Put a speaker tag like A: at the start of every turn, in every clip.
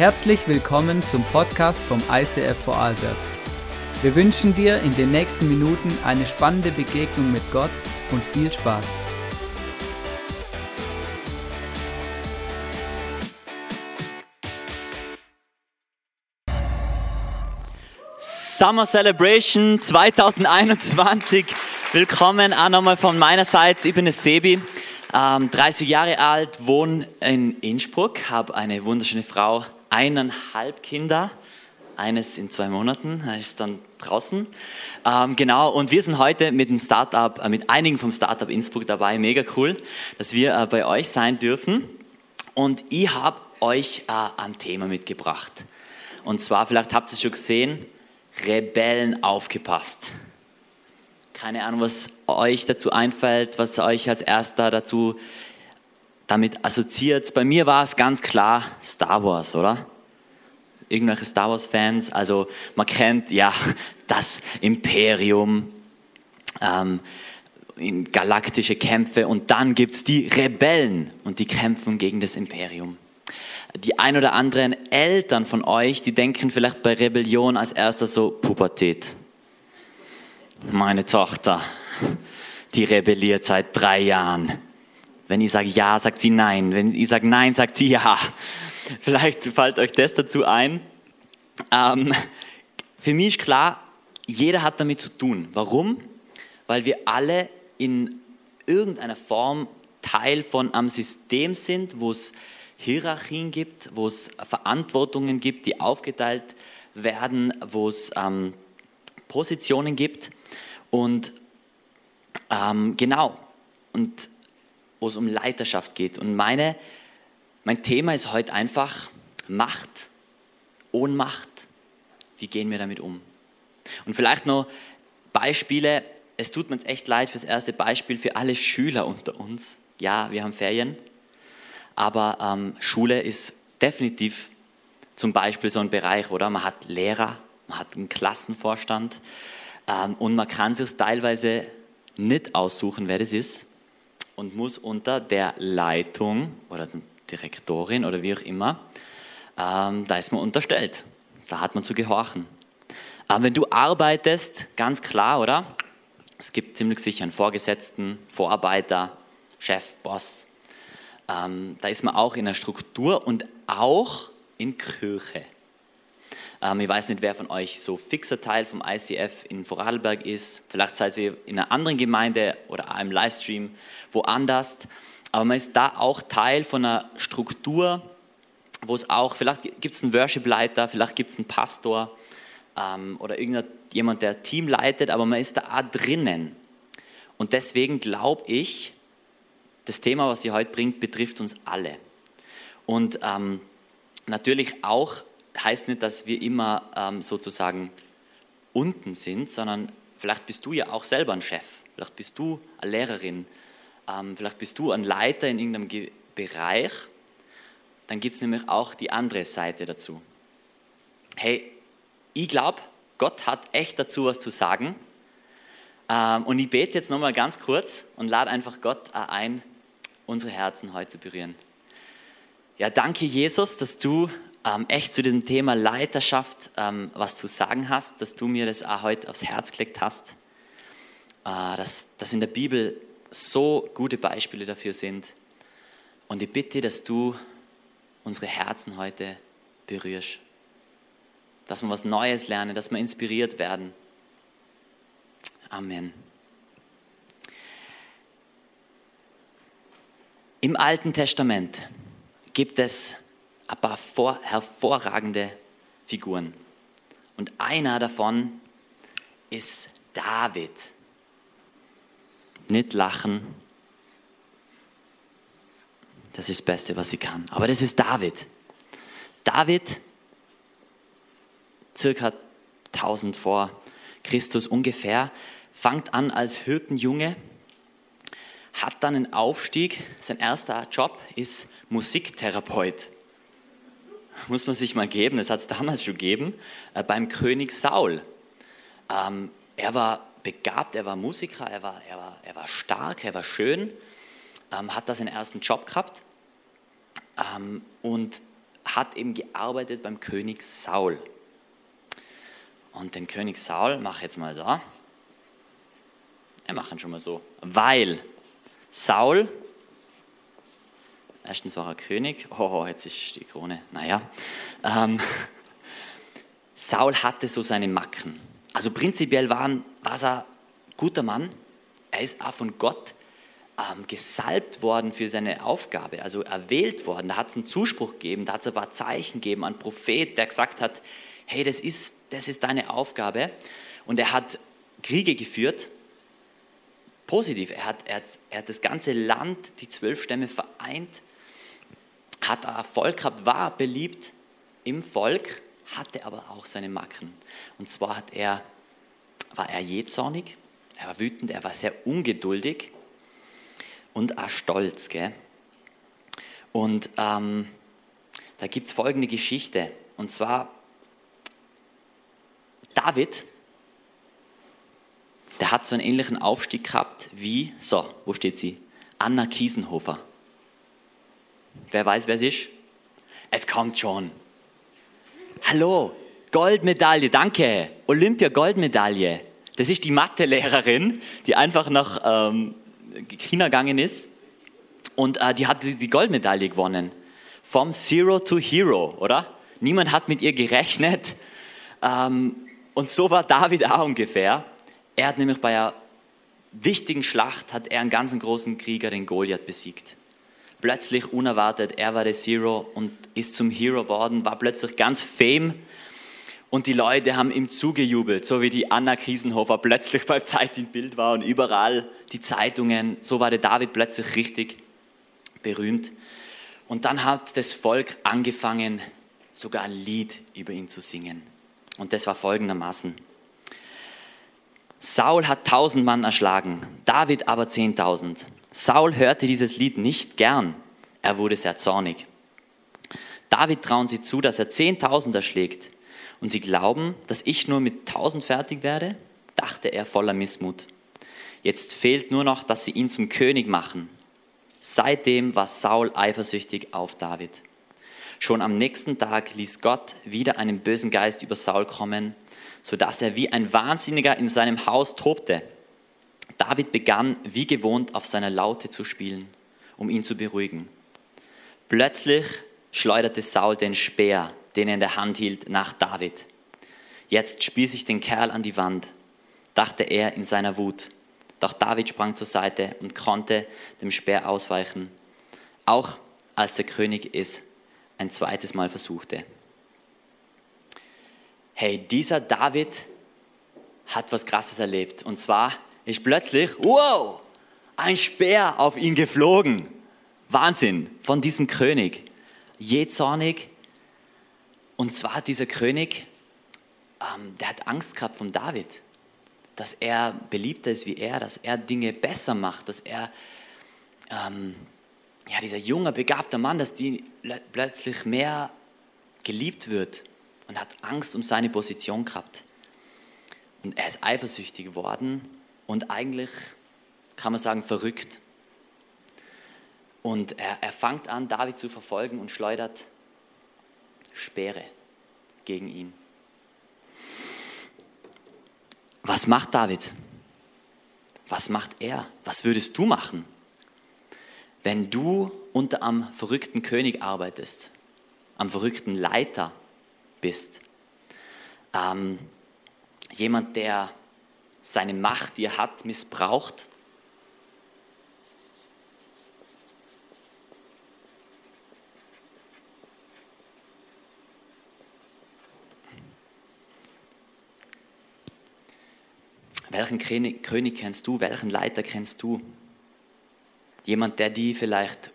A: Herzlich willkommen zum Podcast vom ICF Vorarlberg. Wir wünschen dir in den nächsten Minuten eine spannende Begegnung mit Gott und viel Spaß.
B: Summer Celebration 2021. Willkommen auch nochmal von meiner Seite. Ich bin der Sebi, ähm, 30 Jahre alt, wohne in Innsbruck, habe eine wunderschöne Frau, eineinhalb Kinder. Eines in zwei Monaten, ist dann draußen. Ähm, genau, und wir sind heute mit dem Startup, äh, mit einigen vom Startup Innsbruck dabei. Mega cool, dass wir äh, bei euch sein dürfen. Und ich habe euch äh, ein Thema mitgebracht. Und zwar, vielleicht habt ihr es schon gesehen, Rebellen aufgepasst. Keine Ahnung, was euch dazu einfällt, was euch als erster dazu damit assoziiert. Bei mir war es ganz klar Star Wars, oder? Irgendwelche Star Wars-Fans. Also man kennt ja das Imperium, ähm, in galaktische Kämpfe und dann gibt es die Rebellen und die kämpfen gegen das Imperium. Die ein oder anderen Eltern von euch, die denken vielleicht bei Rebellion als erster so Pubertät. Meine Tochter, die rebelliert seit drei Jahren wenn ich sage ja, sagt sie nein. Wenn ich sage nein, sagt sie ja. Vielleicht fällt euch das dazu ein. Ähm, für mich ist klar, jeder hat damit zu tun. Warum? Weil wir alle in irgendeiner Form Teil von einem System sind, wo es Hierarchien gibt, wo es Verantwortungen gibt, die aufgeteilt werden, wo es ähm, Positionen gibt. Und ähm, genau, und wo es um Leiterschaft geht. Und meine, mein Thema ist heute einfach Macht, Ohnmacht. Wie gehen wir damit um? Und vielleicht noch Beispiele. Es tut mir echt leid fürs erste Beispiel für alle Schüler unter uns. Ja, wir haben Ferien, aber ähm, Schule ist definitiv zum Beispiel so ein Bereich, oder? Man hat Lehrer, man hat einen Klassenvorstand ähm, und man kann sich teilweise nicht aussuchen, wer das ist und muss unter der Leitung oder Direktorin oder wie auch immer, ähm, da ist man unterstellt. Da hat man zu gehorchen. Aber wenn du arbeitest, ganz klar, oder? Es gibt ziemlich sicher einen Vorgesetzten, Vorarbeiter, Chef, Boss. Ähm, da ist man auch in der Struktur und auch in Kirche. Ähm, ich weiß nicht, wer von euch so fixer Teil vom ICF in Vorarlberg ist. Vielleicht seid ihr in einer anderen Gemeinde oder einem Livestream woanders. Aber man ist da auch Teil von einer Struktur, wo es auch, vielleicht gibt es einen Worship-Leiter, vielleicht gibt es einen Pastor ähm, oder irgendjemand, der Team leitet, aber man ist da auch drinnen. Und deswegen glaube ich, das Thema, was sie heute bringt, betrifft uns alle. Und ähm, natürlich auch heißt nicht, dass wir immer ähm, sozusagen unten sind, sondern vielleicht bist du ja auch selber ein Chef, vielleicht bist du eine Lehrerin, ähm, vielleicht bist du ein Leiter in irgendeinem Ge Bereich. Dann gibt es nämlich auch die andere Seite dazu. Hey, ich glaube, Gott hat echt dazu was zu sagen. Ähm, und ich bete jetzt nochmal ganz kurz und lade einfach Gott ein, unsere Herzen heute zu berühren. Ja, danke Jesus, dass du ähm, echt zu diesem Thema Leiterschaft ähm, was zu sagen hast, dass du mir das auch heute aufs Herz gelegt hast, äh, dass, dass in der Bibel so gute Beispiele dafür sind. Und ich bitte, dass du unsere Herzen heute berührst, dass wir was Neues lernen, dass wir inspiriert werden. Amen. Im Alten Testament gibt es ein paar vor, hervorragende Figuren. Und einer davon ist David. Nicht lachen. Das ist das Beste, was sie kann. Aber das ist David. David, circa 1000 vor Christus ungefähr, fängt an als Hirtenjunge, hat dann einen Aufstieg. Sein erster Job ist Musiktherapeut muss man sich mal geben, das hat es damals schon gegeben, äh, beim König Saul. Ähm, er war begabt, er war Musiker, er war, er war, er war stark, er war schön, ähm, hat da seinen ersten Job gehabt ähm, und hat eben gearbeitet beim König Saul. Und den König Saul, mach jetzt mal so. Wir machen schon mal so. Weil Saul, erstens war er König, oh, jetzt ist die Krone, naja. Ähm, Saul hatte so seine Macken. Also prinzipiell war er ein guter Mann. Er ist auch von Gott ähm, gesalbt worden für seine Aufgabe, also erwählt worden. Da hat es einen Zuspruch gegeben, da hat es ein paar Zeichen gegeben, ein Prophet, der gesagt hat, hey, das ist, das ist deine Aufgabe. Und er hat Kriege geführt, positiv. Er hat, er, hat, er hat das ganze Land, die zwölf Stämme vereint, hat Erfolg gehabt, war beliebt im Volk, hatte aber auch seine Macken. Und zwar hat er, war er jähzornig, er war wütend, er war sehr ungeduldig und auch stolz. Gell? Und ähm, da gibt es folgende Geschichte. Und zwar David, der hat so einen ähnlichen Aufstieg gehabt wie, so, wo steht sie? Anna Kiesenhofer. Wer weiß, wer es ist? Es kommt schon. Hallo, Goldmedaille, danke. Olympia-Goldmedaille. Das ist die Mathelehrerin, die einfach nach ähm, China gegangen ist und äh, die hat die Goldmedaille gewonnen. Vom Zero to Hero, oder? Niemand hat mit ihr gerechnet. Ähm, und so war David auch ungefähr. Er hat nämlich bei einer wichtigen Schlacht hat er einen ganz großen Krieger, den Goliath, besiegt. Plötzlich unerwartet, er war der Zero und ist zum Hero geworden, war plötzlich ganz fame und die Leute haben ihm zugejubelt, so wie die Anna Kiesenhofer plötzlich bei Zeit im Bild war und überall die Zeitungen. So war der David plötzlich richtig berühmt. Und dann hat das Volk angefangen, sogar ein Lied über ihn zu singen. Und das war folgendermaßen. Saul hat tausend Mann erschlagen, David aber zehntausend. Saul hörte dieses Lied nicht gern, er wurde sehr zornig. David trauen sie zu, dass er zehntausend erschlägt. Und sie glauben, dass ich nur mit tausend fertig werde, dachte er voller Missmut. Jetzt fehlt nur noch, dass sie ihn zum König machen. Seitdem war Saul eifersüchtig auf David. Schon am nächsten Tag ließ Gott wieder einen bösen Geist über Saul kommen, sodass er wie ein Wahnsinniger in seinem Haus tobte. David begann wie gewohnt auf seiner Laute zu spielen, um ihn zu beruhigen. Plötzlich schleuderte Saul den Speer, den er in der Hand hielt, nach David. Jetzt spieß ich den Kerl an die Wand, dachte er in seiner Wut. Doch David sprang zur Seite und konnte dem Speer ausweichen, auch als der König es ein zweites Mal versuchte. Hey, dieser David hat was Krasses erlebt. Und zwar ist plötzlich, wow, ein Speer auf ihn geflogen. Wahnsinn, von diesem König. Jähzornig. Und zwar dieser König, ähm, der hat Angst gehabt von David, dass er beliebter ist wie er, dass er Dinge besser macht, dass er ähm, ja, dieser junge, begabte Mann, dass die plötzlich mehr geliebt wird und hat Angst um seine Position gehabt. Und er ist eifersüchtig geworden und eigentlich, kann man sagen, verrückt. Und er, er fängt an, David zu verfolgen und schleudert Speere gegen ihn. Was macht David? Was macht er? Was würdest du machen? wenn du unter einem verrückten König arbeitest, am verrückten Leiter bist, ähm, jemand, der seine Macht, die er hat, missbraucht, Welchen König, kennst du? Welchen Leiter kennst du? Jemand, der die vielleicht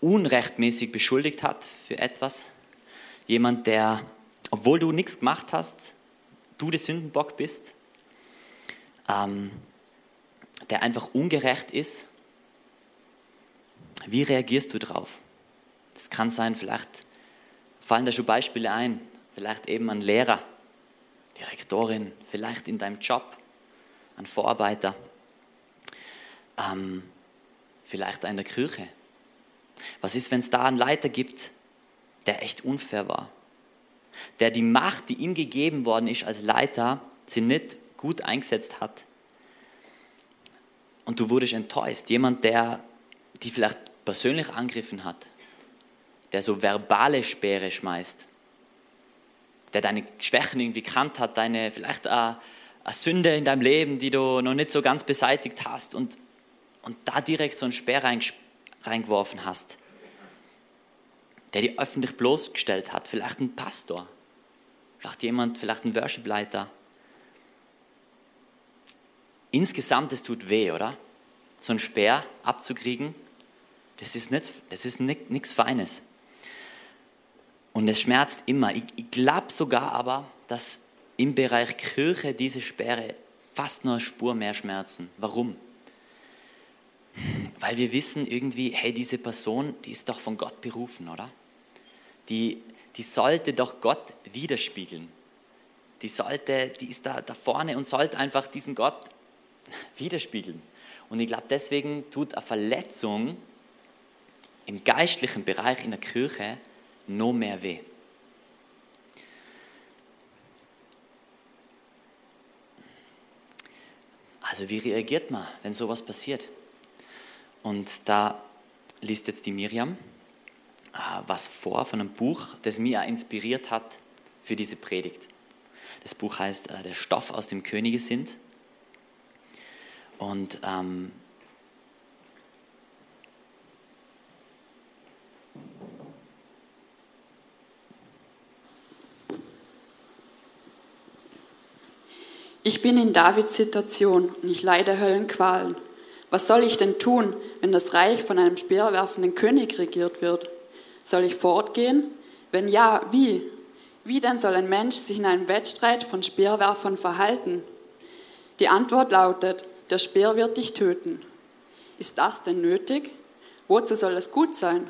B: unrechtmäßig beschuldigt hat für etwas. Jemand, der, obwohl du nichts gemacht hast, du der Sündenbock bist. Ähm, der einfach ungerecht ist. Wie reagierst du darauf? Das kann sein, vielleicht fallen da schon Beispiele ein. Vielleicht eben ein Lehrer, Direktorin, vielleicht in deinem Job, ein Vorarbeiter ähm, vielleicht in der Kirche. Was ist, wenn es da einen Leiter gibt, der echt unfair war. Der die Macht, die ihm gegeben worden ist als Leiter, sie nicht gut eingesetzt hat. Und du wurdest enttäuscht. Jemand, der die vielleicht persönlich angegriffen hat, der so verbale Speere schmeißt, der deine Schwächen irgendwie kannt hat, deine vielleicht eine, eine Sünde in deinem Leben, die du noch nicht so ganz beseitigt hast und, und da direkt so einen Speer reingeworfen hast, der die öffentlich bloßgestellt hat, vielleicht ein Pastor, vielleicht jemand, vielleicht ein Worshipleiter. Insgesamt, es tut weh, oder? So einen Speer abzukriegen, das ist, nicht, das ist nichts Feines. Und es schmerzt immer. Ich, ich glaube sogar aber, dass im Bereich Kirche diese Sperre fast nur eine Spur mehr schmerzen. Warum? Weil wir wissen irgendwie, hey, diese Person, die ist doch von Gott berufen, oder? Die, die sollte doch Gott widerspiegeln. Die sollte, die ist da, da vorne und sollte einfach diesen Gott widerspiegeln. Und ich glaube, deswegen tut eine Verletzung im geistlichen Bereich in der Kirche noch mehr weh. Also wie reagiert man, wenn sowas passiert? Und da liest jetzt die Miriam äh, was vor von einem Buch, das mich auch inspiriert hat für diese Predigt. Das Buch heißt äh, Der Stoff aus dem Könige sind. Und ähm,
C: Ich bin in Davids Situation und ich leide Höllenqualen. Was soll ich denn tun, wenn das Reich von einem speerwerfenden König regiert wird? Soll ich fortgehen? Wenn ja, wie? Wie denn soll ein Mensch sich in einem Wettstreit von Speerwerfern verhalten? Die Antwort lautet, der Speer wird dich töten. Ist das denn nötig? Wozu soll es gut sein?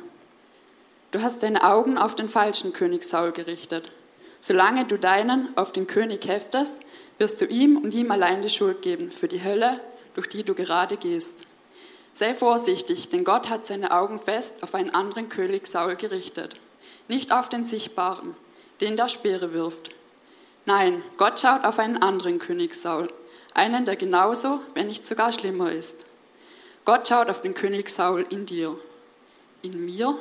C: Du hast deine Augen auf den falschen König Saul gerichtet. Solange du deinen auf den König heftest, wirst du ihm und ihm allein die Schuld geben für die Hölle, durch die du gerade gehst. Sei vorsichtig, denn Gott hat seine Augen fest auf einen anderen König Saul gerichtet, nicht auf den sichtbaren, den der Speere wirft. Nein, Gott schaut auf einen anderen König Saul, einen, der genauso, wenn nicht sogar schlimmer ist. Gott schaut auf den König Saul in dir. In mir?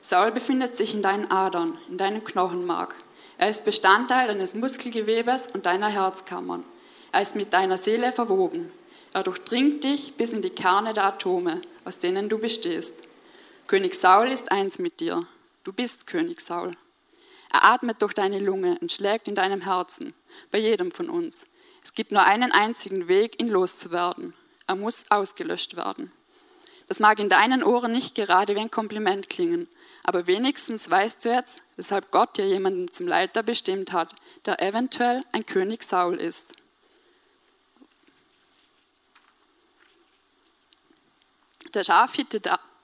C: Saul befindet sich in deinen Adern, in deinem Knochenmark. Er ist Bestandteil deines Muskelgewebes und deiner Herzkammern. Er ist mit deiner Seele verwoben. Er durchdringt dich bis in die Kerne der Atome, aus denen du bestehst. König Saul ist eins mit dir. Du bist König Saul. Er atmet durch deine Lunge und schlägt in deinem Herzen, bei jedem von uns. Es gibt nur einen einzigen Weg, ihn loszuwerden. Er muss ausgelöscht werden. Das mag in deinen Ohren nicht gerade wie ein Kompliment klingen, aber wenigstens weißt du jetzt, weshalb Gott dir jemanden zum Leiter bestimmt hat, der eventuell ein König Saul ist. Der Schafhirte,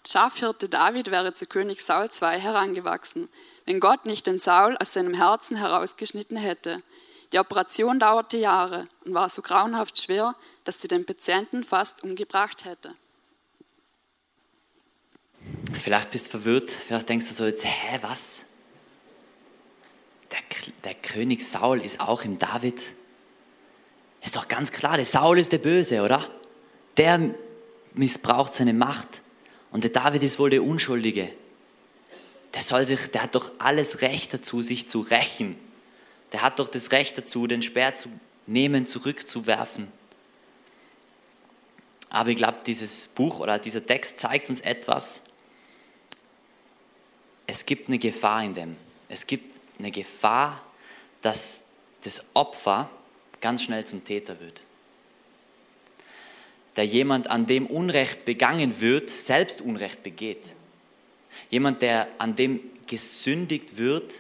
C: Schafhirte David wäre zu König Saul II herangewachsen, wenn Gott nicht den Saul aus seinem Herzen herausgeschnitten hätte. Die Operation dauerte Jahre und war so grauenhaft schwer, dass sie den Patienten fast umgebracht hätte.
B: Vielleicht bist du verwirrt, vielleicht denkst du so jetzt, hä, was? Der, der König Saul ist auch im David. Ist doch ganz klar, der Saul ist der Böse, oder? Der missbraucht seine Macht. Und der David ist wohl der Unschuldige. Der soll sich, der hat doch alles Recht dazu, sich zu rächen. Der hat doch das Recht dazu, den Speer zu nehmen, zurückzuwerfen. Aber ich glaube, dieses Buch oder dieser Text zeigt uns etwas, es gibt eine Gefahr in dem. Es gibt eine Gefahr, dass das Opfer ganz schnell zum Täter wird. Der jemand, an dem Unrecht begangen wird, selbst Unrecht begeht. Jemand, der an dem gesündigt wird,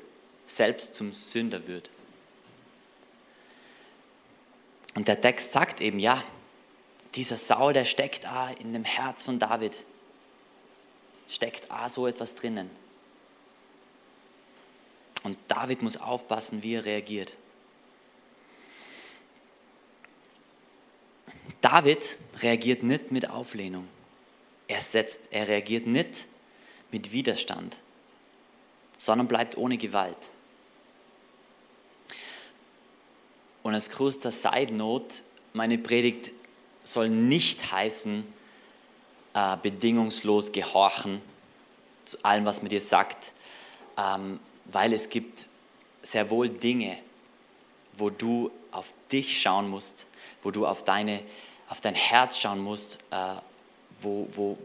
B: selbst zum Sünder wird. Und der Text sagt eben, ja, dieser Saul, der steckt ah, in dem Herz von David, steckt ah, so etwas drinnen. Und David muss aufpassen, wie er reagiert. David reagiert nicht mit Auflehnung. Er, setzt, er reagiert nicht mit Widerstand. sondern bleibt ohne Gewalt. Und als größter Side Note, meine Predigt soll nicht heißen, äh, bedingungslos gehorchen zu allem, was man dir sagt, ähm, weil es gibt sehr wohl Dinge, wo du auf dich schauen musst, wo du auf, deine, auf dein Herz schauen musst, äh, wo, wo,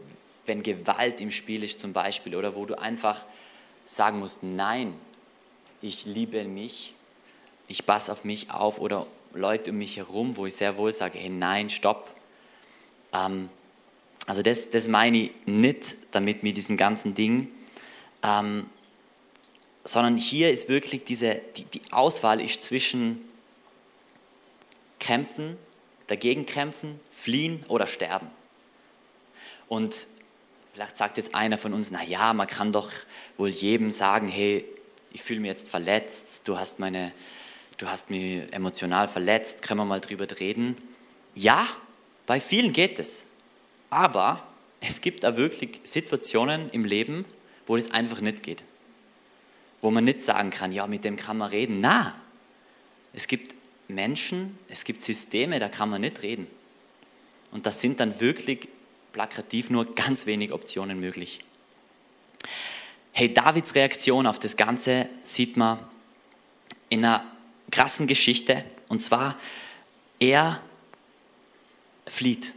B: wenn Gewalt im Spiel ist zum Beispiel, oder wo du einfach sagen musst, nein, ich liebe mich, ich passe auf mich auf, oder Leute um mich herum, wo ich sehr wohl sage, hey, nein, stopp. Ähm, also das, das meine ich nicht damit mit diesem ganzen Ding, ähm, sondern hier ist wirklich diese, die, die Auswahl ist zwischen kämpfen, dagegen kämpfen, fliehen oder sterben. Und vielleicht sagt jetzt einer von uns, na ja, man kann doch wohl jedem sagen, hey, ich fühle mich jetzt verletzt, du hast meine, du hast mich emotional verletzt, können wir mal drüber reden? Ja, bei vielen geht es. Aber es gibt da wirklich Situationen im Leben, wo das einfach nicht geht. Wo man nicht sagen kann, ja, mit dem kann man reden. Na, es gibt Menschen, es gibt Systeme, da kann man nicht reden. Und das sind dann wirklich plakativ nur ganz wenig Optionen möglich. Hey, Davids Reaktion auf das Ganze sieht man in einer krassen Geschichte. Und zwar, er flieht.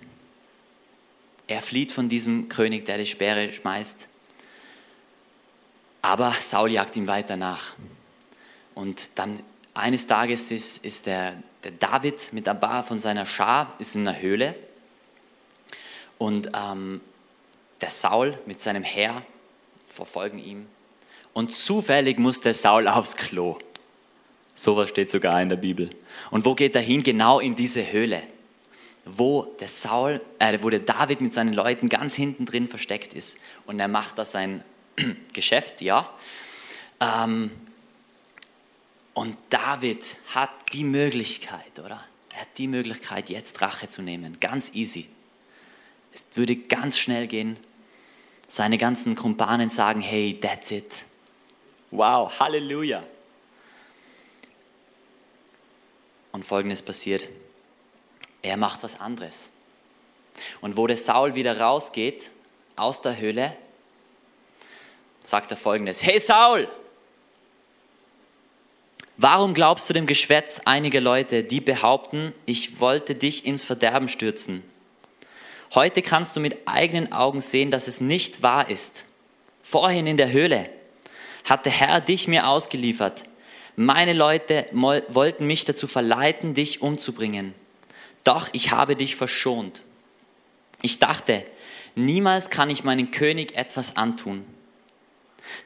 B: Er flieht von diesem König, der die Speere schmeißt. Aber Saul jagt ihm weiter nach. Und dann eines Tages ist, ist der, der David mit paar von seiner Schar ist in einer Höhle und ähm, der Saul mit seinem Heer verfolgen ihn und zufällig muss der Saul aufs Klo. Sowas steht sogar in der Bibel. Und wo geht er hin? Genau in diese Höhle, wo der Saul, äh, wo der David mit seinen Leuten ganz hinten drin versteckt ist. Und er macht da sein Geschäft, ja. Ähm, und David hat die Möglichkeit, oder? Er hat die Möglichkeit, jetzt Rache zu nehmen. Ganz easy. Es würde ganz schnell gehen. Seine ganzen Kumpanen sagen, hey, that's it. Wow, Halleluja. Und folgendes passiert. Er macht was anderes. Und wo der Saul wieder rausgeht aus der Höhle, sagt er folgendes: Hey Saul, Warum glaubst du dem Geschwätz einiger Leute, die behaupten, ich wollte dich ins Verderben stürzen? Heute kannst du mit eigenen Augen sehen, dass es nicht wahr ist. Vorhin in der Höhle hat der Herr dich mir ausgeliefert. Meine Leute wollten mich dazu verleiten, dich umzubringen. Doch ich habe dich verschont. Ich dachte, niemals kann ich meinen König etwas antun,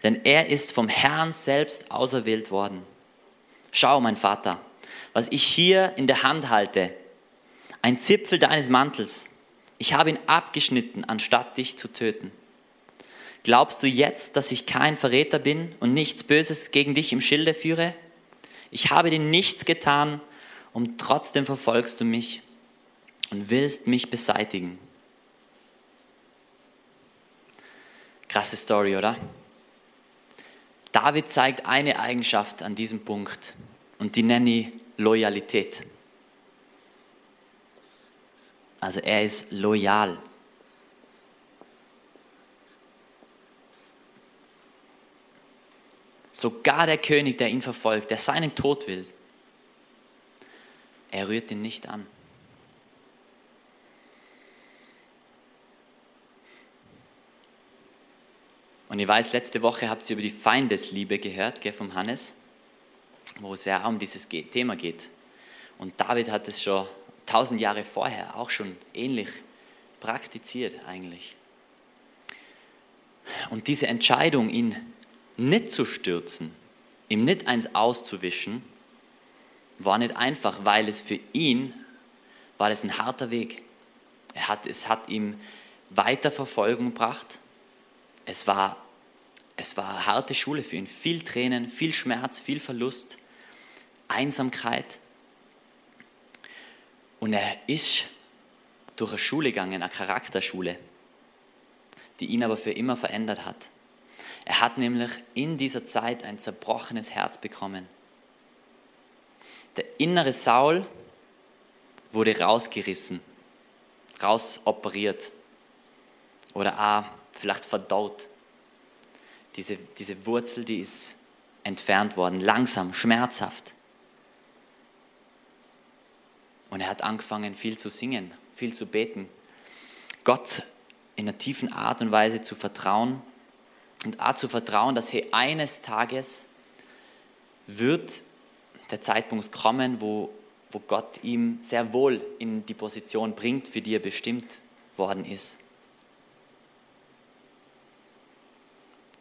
B: denn er ist vom Herrn selbst auserwählt worden. Schau, mein Vater, was ich hier in der Hand halte, ein Zipfel deines Mantels. Ich habe ihn abgeschnitten, anstatt dich zu töten. Glaubst du jetzt, dass ich kein Verräter bin und nichts Böses gegen dich im Schilde führe? Ich habe dir nichts getan und trotzdem verfolgst du mich und willst mich beseitigen. Krasse Story, oder? David zeigt eine Eigenschaft an diesem Punkt und die nenne ich Loyalität. Also er ist loyal. Sogar der König, der ihn verfolgt, der seinen Tod will, er rührt ihn nicht an. Und ich weiß, letzte Woche habt ihr über die Feindesliebe gehört, gell, vom Hannes, wo es ja um dieses Thema geht. Und David hat es schon tausend Jahre vorher auch schon ähnlich praktiziert eigentlich. Und diese Entscheidung, ihn nicht zu stürzen, ihm nicht eins auszuwischen, war nicht einfach, weil es für ihn war das ein harter Weg. Er hat, es hat ihm weiter Verfolgung gebracht, es war, es war harte Schule für ihn. Viel Tränen, viel Schmerz, viel Verlust, Einsamkeit. Und er ist durch eine Schule gegangen, eine Charakterschule, die ihn aber für immer verändert hat. Er hat nämlich in dieser Zeit ein zerbrochenes Herz bekommen. Der innere Saul wurde rausgerissen, rausoperiert oder auch vielleicht verdaut. Diese, diese Wurzel, die ist entfernt worden, langsam, schmerzhaft. Und er hat angefangen, viel zu singen, viel zu beten, Gott in einer tiefen Art und Weise zu vertrauen und auch zu vertrauen, dass hey, eines Tages wird der Zeitpunkt kommen, wo, wo Gott ihm sehr wohl in die Position bringt, für die er bestimmt worden ist.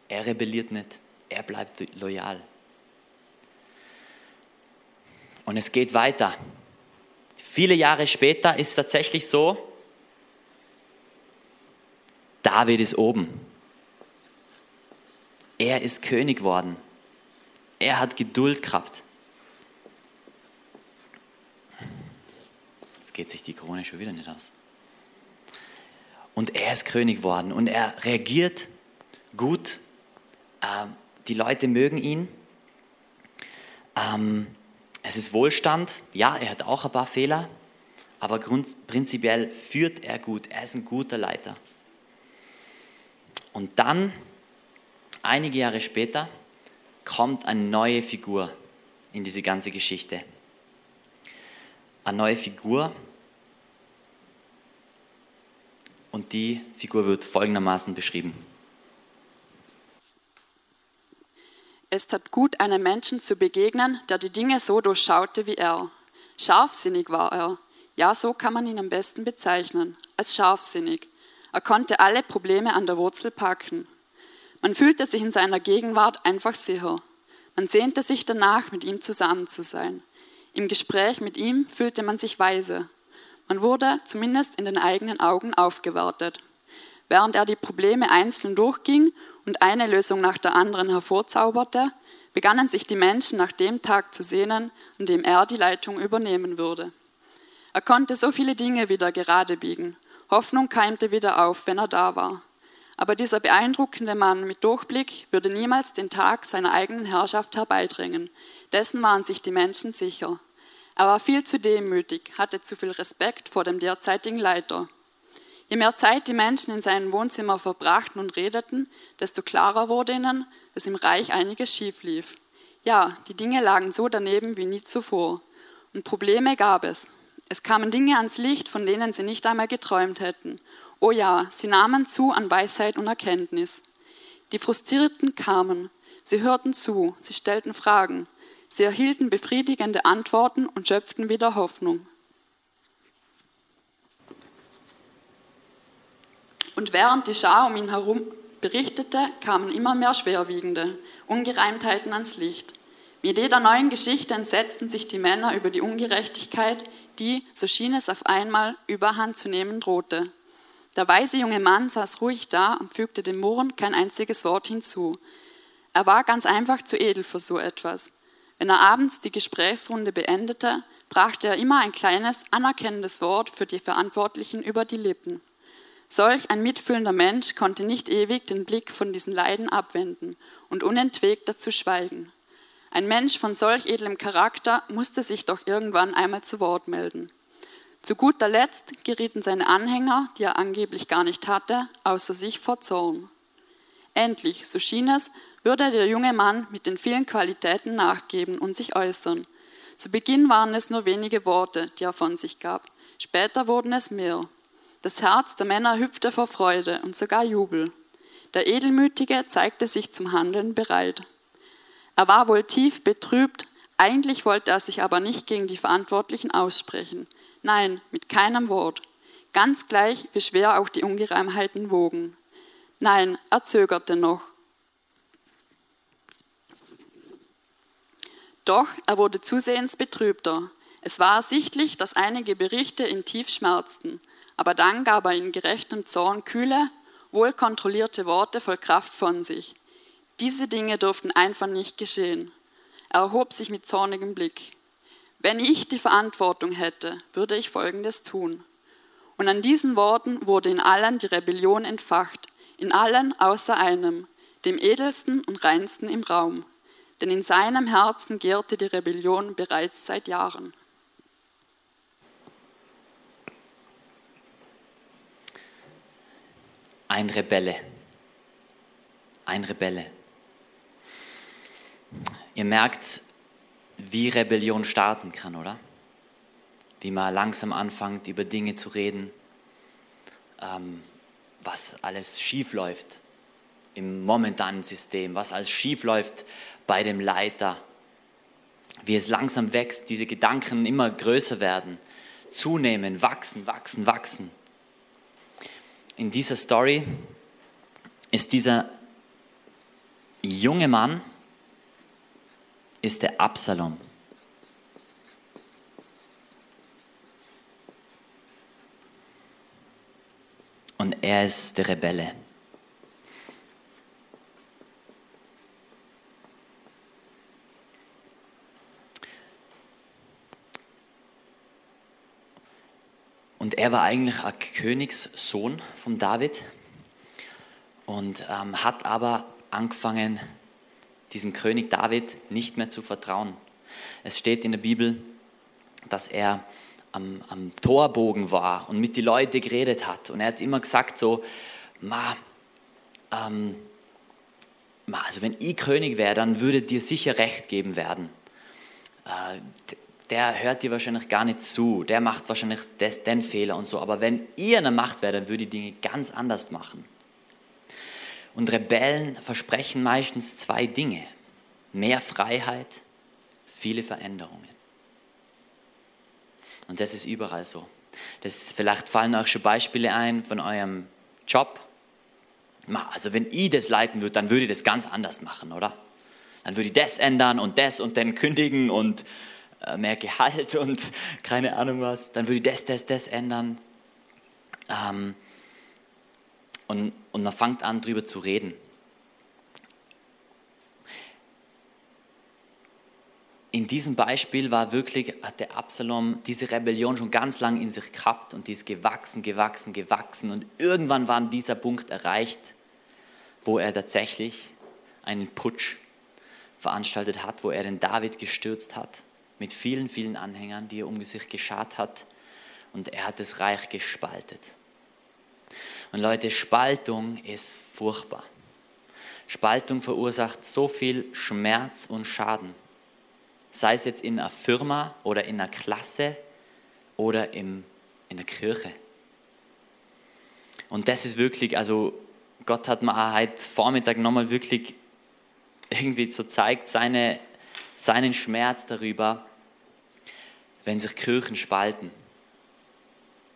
B: Er rebelliert nicht, er bleibt loyal. Und es geht weiter. Viele Jahre später ist es tatsächlich so, David ist oben. Er ist König worden. Er hat Geduld gehabt. Jetzt geht sich die Krone schon wieder nicht aus. Und er ist König worden und er reagiert gut. Ähm, die Leute mögen ihn. Ähm, es ist Wohlstand. Ja, er hat auch ein paar Fehler. Aber prinzipiell führt er gut. Er ist ein guter Leiter. Und dann einige Jahre später kommt eine neue Figur in diese ganze Geschichte. Eine neue Figur. Und die Figur wird folgendermaßen beschrieben.
C: Es tat gut, einem Menschen zu begegnen, der die Dinge so durchschaute wie er. Scharfsinnig war er. Ja, so kann man ihn am besten bezeichnen, als scharfsinnig. Er konnte alle Probleme an der Wurzel packen. Man fühlte sich in seiner Gegenwart einfach sicher. Man sehnte sich danach, mit ihm zusammen zu sein. Im Gespräch mit ihm fühlte man sich weise. Man wurde zumindest in den eigenen Augen aufgewertet. Während er die Probleme einzeln durchging und eine Lösung nach der anderen hervorzauberte, begannen sich die Menschen nach dem Tag zu sehnen, an dem er die Leitung übernehmen würde. Er konnte so viele Dinge wieder gerade biegen. Hoffnung keimte wieder auf, wenn er da war. Aber dieser beeindruckende Mann mit Durchblick würde niemals den Tag seiner eigenen Herrschaft herbeidringen. Dessen waren sich die Menschen sicher. Er war viel zu demütig, hatte zu viel Respekt vor dem derzeitigen Leiter. Je mehr Zeit die Menschen in seinem Wohnzimmer verbrachten und redeten, desto klarer wurde ihnen, dass im Reich einiges schief lief. Ja, die Dinge lagen so daneben wie nie zuvor. Und Probleme gab es. Es kamen Dinge ans Licht, von denen sie nicht einmal geträumt hätten. Oh ja, sie nahmen zu an Weisheit und Erkenntnis. Die Frustrierten kamen, sie hörten zu, sie stellten Fragen, sie erhielten befriedigende Antworten und schöpften wieder Hoffnung. Und während die Schar um ihn herum berichtete, kamen immer mehr schwerwiegende Ungereimtheiten ans Licht. Mit jeder neuen Geschichte entsetzten sich die Männer über die Ungerechtigkeit, die, so schien es auf einmal, überhand zu nehmen drohte. Der weise junge Mann saß ruhig da und fügte dem Murren kein einziges Wort hinzu. Er war ganz einfach zu edel für so etwas. Wenn er abends die Gesprächsrunde beendete, brachte er immer ein kleines, anerkennendes Wort für die Verantwortlichen über die Lippen. Solch ein mitfühlender Mensch konnte nicht ewig den Blick von diesen Leiden abwenden und unentwegt dazu schweigen. Ein Mensch von solch edlem Charakter musste sich doch irgendwann einmal zu Wort melden. Zu guter Letzt gerieten seine Anhänger, die er angeblich gar nicht hatte, außer sich vor Zorn. Endlich, so schien es, würde der junge Mann mit den vielen Qualitäten nachgeben und sich äußern. Zu Beginn waren es nur wenige Worte, die er von sich gab. Später wurden es mehr. Das Herz der Männer hüpfte vor Freude und sogar Jubel. Der Edelmütige zeigte sich zum Handeln bereit. Er war wohl tief betrübt, eigentlich wollte er sich aber nicht gegen die Verantwortlichen aussprechen. Nein, mit keinem Wort. Ganz gleich, wie schwer auch die Ungereimheiten wogen. Nein, er zögerte noch. Doch er wurde zusehends betrübter. Es war ersichtlich, dass einige Berichte ihn tief schmerzten, aber dann gab er in gerechtem Zorn kühle, wohlkontrollierte Worte voll Kraft von sich. Diese Dinge durften einfach nicht geschehen. Er erhob sich mit zornigem Blick. Wenn ich die Verantwortung hätte, würde ich Folgendes tun. Und an diesen Worten wurde in allen die Rebellion entfacht, in allen außer einem, dem edelsten und reinsten im Raum, denn in seinem Herzen gärte die Rebellion bereits seit Jahren.
B: Ein Rebelle. Ein Rebelle. Ihr merkt, wie Rebellion starten kann, oder? Wie man langsam anfängt, über Dinge zu reden, ähm, was alles schief läuft im momentanen System, was alles schief läuft bei dem Leiter, wie es langsam wächst, diese Gedanken immer größer werden, zunehmen, wachsen, wachsen, wachsen. In dieser Story ist dieser junge Mann, ist der Absalom. Und er ist der Rebelle. Und er war eigentlich ein Königssohn von David und ähm, hat aber angefangen, diesem König David nicht mehr zu vertrauen. Es steht in der Bibel, dass er am, am Torbogen war und mit den Leuten geredet hat. Und er hat immer gesagt so, ma, ähm, ma, also wenn ich König wäre, dann würde dir sicher Recht geben werden. Äh, der hört dir wahrscheinlich gar nicht zu, der macht wahrscheinlich des, den Fehler und so. Aber wenn ihr in der Macht wäre, dann würde ich Dinge ganz anders machen. Und Rebellen versprechen meistens zwei Dinge. Mehr Freiheit, viele Veränderungen. Und das ist überall so. Das vielleicht fallen euch schon Beispiele ein von eurem Job. Also wenn ich das leiten würde, dann würde ich das ganz anders machen, oder? Dann würde ich das ändern und das und dann kündigen und äh, mehr Gehalt und keine Ahnung was. Dann würde ich das, das, das ändern. Ähm, und, und man fängt an, darüber zu reden. in diesem Beispiel war wirklich, hat der Absalom diese Rebellion schon ganz lang in sich gehabt und die ist gewachsen, gewachsen, gewachsen und irgendwann war dieser Punkt erreicht, wo er tatsächlich einen Putsch veranstaltet hat, wo er den David gestürzt hat mit vielen, vielen Anhängern, die er um sich geschart hat und er hat das Reich gespaltet. Und Leute, Spaltung ist furchtbar. Spaltung verursacht so viel Schmerz und Schaden sei es jetzt in einer Firma oder in einer Klasse oder im, in der Kirche. Und das ist wirklich, also Gott hat mir heute Vormittag nochmal wirklich irgendwie so zeigt, seine, seinen Schmerz darüber, wenn sich Kirchen spalten,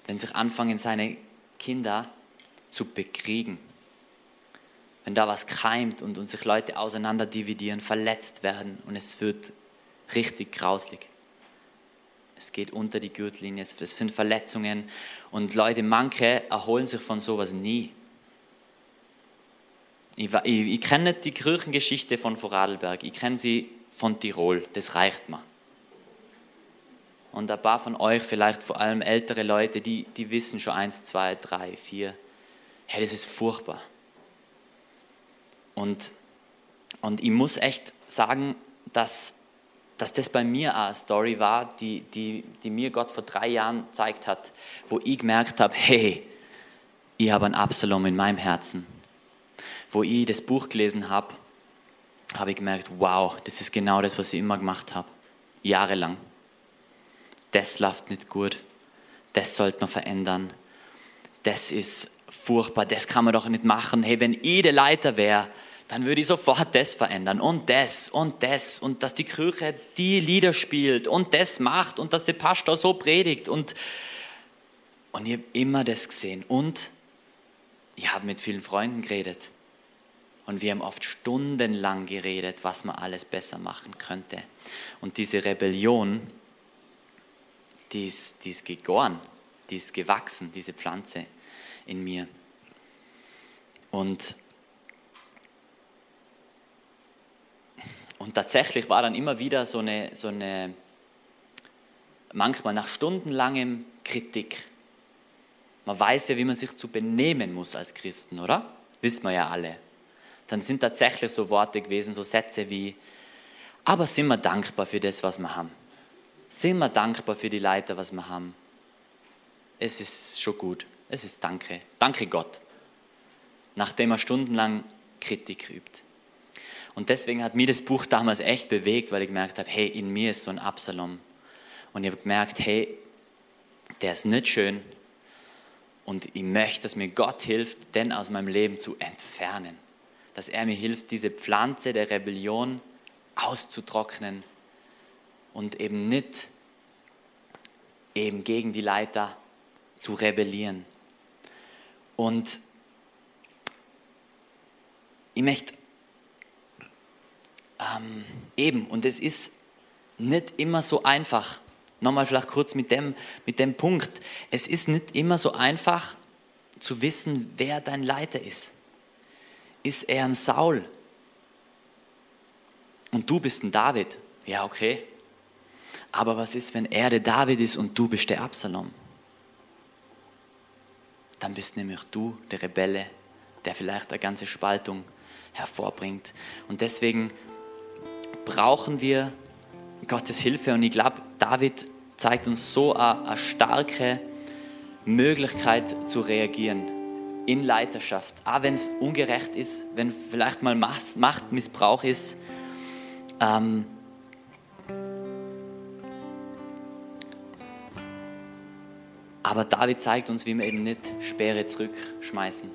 B: wenn sich anfangen, seine Kinder zu bekriegen, wenn da was keimt und, und sich Leute auseinander dividieren, verletzt werden und es wird richtig grauslig. Es geht unter die Gürtellinie, es sind Verletzungen und Leute, manche erholen sich von sowas nie. Ich, ich, ich kenne nicht die Kirchengeschichte von Vorarlberg, ich kenne sie von Tirol, das reicht mir. Und ein paar von euch, vielleicht vor allem ältere Leute, die, die wissen schon eins, zwei, drei, vier, hey, das ist furchtbar. Und, und ich muss echt sagen, dass dass das bei mir eine Story war, die, die, die mir Gott vor drei Jahren gezeigt hat, wo ich gemerkt habe, hey, ich habe einen Absalom in meinem Herzen. Wo ich das Buch gelesen habe, habe ich gemerkt, wow, das ist genau das, was ich immer gemacht habe, jahrelang. Das läuft nicht gut, das sollte man verändern, das ist furchtbar, das kann man doch nicht machen. Hey, wenn ich der Leiter wäre, dann würde ich sofort das verändern. Und das und das und dass die Kirche die Lieder spielt und das macht und dass der Pastor so predigt. Und, und ich habe immer das gesehen. Und ich habe mit vielen Freunden geredet. Und wir haben oft stundenlang geredet, was man alles besser machen könnte. Und diese Rebellion, die ist, die ist gegoren, die ist gewachsen, diese Pflanze in mir. Und Und tatsächlich war dann immer wieder so eine, so eine manchmal nach stundenlangem Kritik. Man weiß ja, wie man sich zu benehmen muss als Christen, oder? Wissen wir ja alle. dann sind tatsächlich so Worte gewesen, so Sätze wie, aber sind wir dankbar für das, was wir haben. Sind wir dankbar für die Leiter, was wir haben. Es ist schon gut. Es ist Danke. Danke Gott. Nachdem er stundenlang Kritik übt. Und deswegen hat mir das Buch damals echt bewegt, weil ich gemerkt habe, hey, in mir ist so ein Absalom. Und ich habe gemerkt, hey, der ist nicht schön. Und ich möchte, dass mir Gott hilft, den aus meinem Leben zu entfernen. Dass er mir hilft, diese Pflanze der Rebellion auszutrocknen und eben nicht eben gegen die Leiter zu rebellieren. Und ich möchte ähm, eben, und es ist nicht immer so einfach, nochmal vielleicht kurz mit dem, mit dem Punkt, es ist nicht immer so einfach zu wissen, wer dein Leiter ist. Ist er ein Saul? Und du bist ein David? Ja, okay. Aber was ist, wenn er der David ist und du bist der Absalom? Dann bist nämlich du der Rebelle, der vielleicht eine ganze Spaltung hervorbringt. Und deswegen brauchen wir Gottes Hilfe. Und ich glaube, David zeigt uns so eine, eine starke Möglichkeit zu reagieren in Leiterschaft. Auch wenn es ungerecht ist, wenn vielleicht mal Machtmissbrauch ist. Ähm, aber David zeigt uns, wie wir eben nicht Speere zurückschmeißen.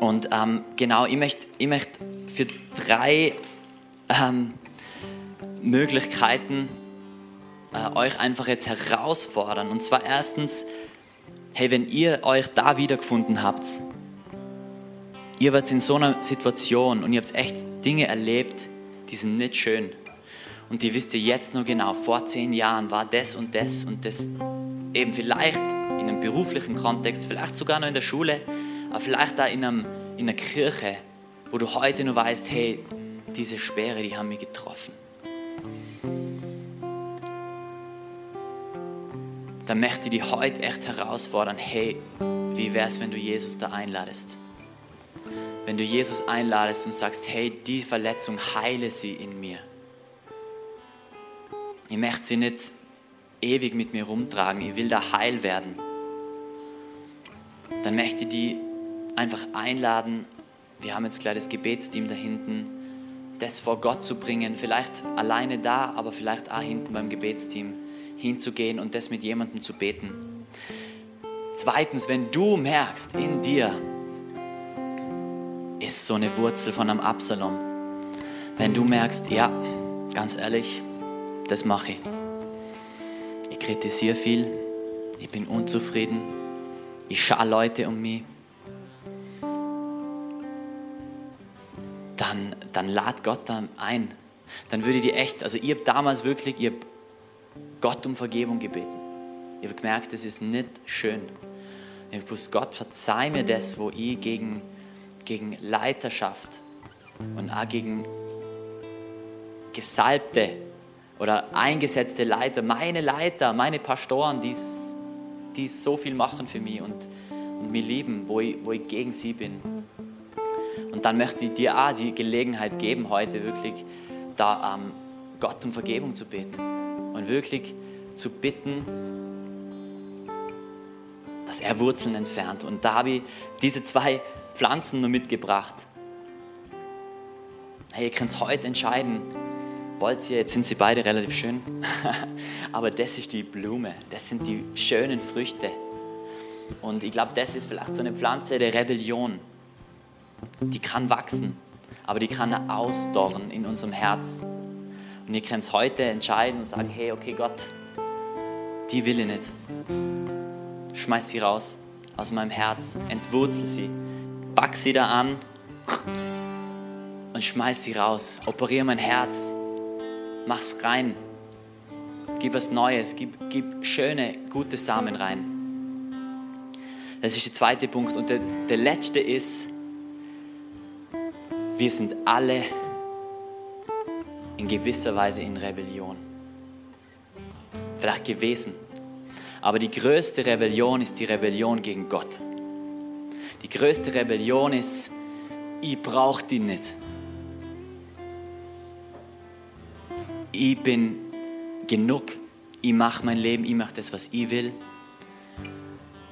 B: Und ähm, genau, ich möchte, ich möchte für drei ähm, Möglichkeiten äh, euch einfach jetzt herausfordern. Und zwar erstens, hey, wenn ihr euch da wiedergefunden habt, ihr wart in so einer Situation und ihr habt echt Dinge erlebt, die sind nicht schön. Und die wisst ihr jetzt nur genau, vor zehn Jahren war das und das und das eben vielleicht in einem beruflichen Kontext, vielleicht sogar noch in der Schule, aber vielleicht da in, in einer Kirche, wo du heute nur weißt, hey, diese Sperre, die haben mich getroffen. Dann möchte ich dich heute echt herausfordern, hey, wie wäre es, wenn du Jesus da einladest? Wenn du Jesus einladest und sagst, hey, die Verletzung heile sie in mir. Ich möchte sie nicht ewig mit mir rumtragen, ich will da heil werden. Dann möchte ich die einfach einladen, wir haben jetzt gleich das Gebetsteam da hinten, das vor Gott zu bringen, vielleicht alleine da, aber vielleicht auch hinten beim Gebetsteam hinzugehen und das mit jemandem zu beten. Zweitens, wenn du merkst, in dir ist so eine Wurzel von einem Absalom, wenn du merkst, ja, ganz ehrlich, das mache ich. Ich kritisiere viel, ich bin unzufrieden, ich schaue Leute um mich, dann, dann lad Gott dann ein. Dann würde ich dir echt, also ihr habt damals wirklich, ihr habt Gott um Vergebung gebeten. Ihr habt gemerkt, das ist nicht schön. Ich habe Gott, verzeih mir das, wo ich gegen, gegen Leiterschaft und auch gegen gesalbte oder eingesetzte Leiter, meine Leiter, meine Pastoren, die, so viel machen für mich und, und mich lieben, wo ich, wo ich gegen sie bin. Und dann möchte ich dir auch die Gelegenheit geben, heute wirklich da ähm, Gott um Vergebung zu beten und wirklich zu bitten, dass er Wurzeln entfernt. Und da habe ich diese zwei Pflanzen nur mitgebracht. Hey, ihr könnt es heute entscheiden. Wollt ihr, jetzt sind sie beide relativ schön, aber das ist die Blume, das sind die schönen Früchte. Und ich glaube, das ist vielleicht so eine Pflanze der Rebellion die kann wachsen, aber die kann ausdorren in unserem Herz. Und ihr könnt es heute entscheiden und sagen, hey, okay Gott, die will ich nicht. Schmeiß sie raus aus meinem Herz, entwurzel sie, back sie da an und schmeiß sie raus. Operiere mein Herz, mach's rein. Gib was Neues, gib, gib schöne, gute Samen rein. Das ist der zweite Punkt. Und der, der letzte ist, wir sind alle in gewisser Weise in Rebellion. Vielleicht gewesen. Aber die größte Rebellion ist die Rebellion gegen Gott. Die größte Rebellion ist, ich brauche die nicht. Ich bin genug. Ich mache mein Leben, ich mache das, was ich will.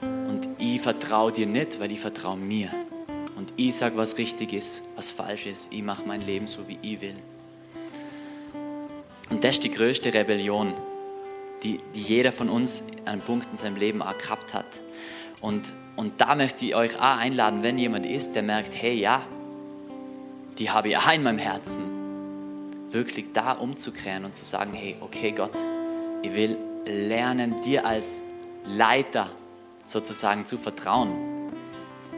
B: Und ich vertraue dir nicht, weil ich vertraue mir. Und ich sage, was richtig ist, was falsch ist. Ich mache mein Leben so, wie ich will. Und das ist die größte Rebellion, die, die jeder von uns an einem Punkt in seinem Leben auch gehabt hat. Und, und da möchte ich euch auch einladen, wenn jemand ist, der merkt, hey ja, die habe ich auch in meinem Herzen, wirklich da umzukehren und zu sagen, hey, okay Gott, ich will lernen, dir als Leiter sozusagen zu vertrauen.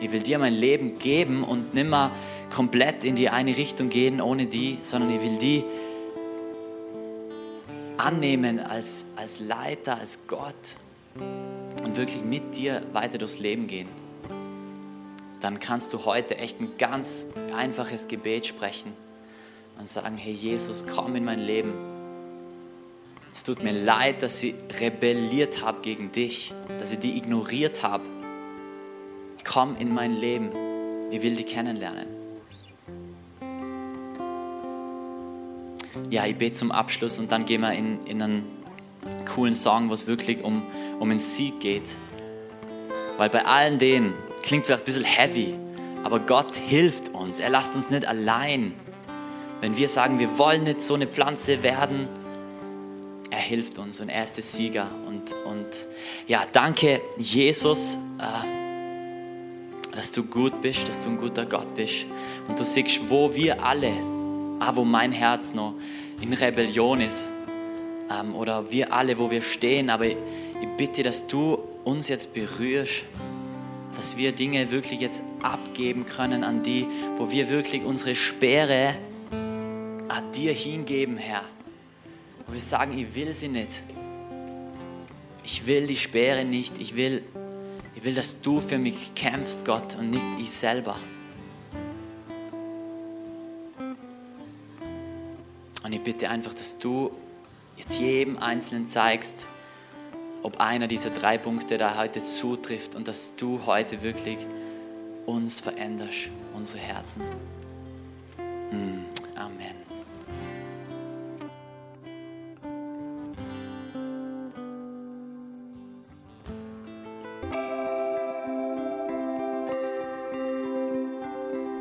B: Ich will dir mein Leben geben und nicht mehr komplett in die eine Richtung gehen ohne die, sondern ich will die annehmen als, als Leiter, als Gott und wirklich mit dir weiter durchs Leben gehen, dann kannst du heute echt ein ganz einfaches Gebet sprechen und sagen, hey Jesus, komm in mein Leben. Es tut mir leid, dass ich rebelliert habe gegen dich, dass ich die ignoriert habe. Komm in mein Leben. Ich will dich kennenlernen. ja, ich bete zum Abschluss und dann gehen wir in, in einen coolen Song, wo es wirklich um, um einen Sieg geht. Weil bei allen denen klingt vielleicht ein bisschen heavy, aber Gott hilft uns. Er lässt uns nicht allein. Wenn wir sagen, wir wollen nicht so eine Pflanze werden, er hilft uns und er ist der Sieger. Und, und ja, danke Jesus, äh, dass du gut bist, dass du ein guter Gott bist. Und du siehst, wo wir alle ah, wo mein Herz noch in Rebellion ist. Ähm, oder wir alle, wo wir stehen. Aber ich, bitte, dass du uns jetzt berührst, dass wir Dinge wirklich jetzt abgeben können an die, wo wir wirklich unsere Speere an dir hingeben, Herr. Wo wir sagen, ich will sie nicht. Ich will die Speere nicht. Ich will, ich will, dass du für mich kämpfst, Gott, und nicht ich selber. Und ich bitte einfach, dass du jetzt jedem Einzelnen zeigst, ob einer dieser drei Punkte da heute zutrifft und dass du heute wirklich uns veränderst, unsere Herzen. Mm, Amen.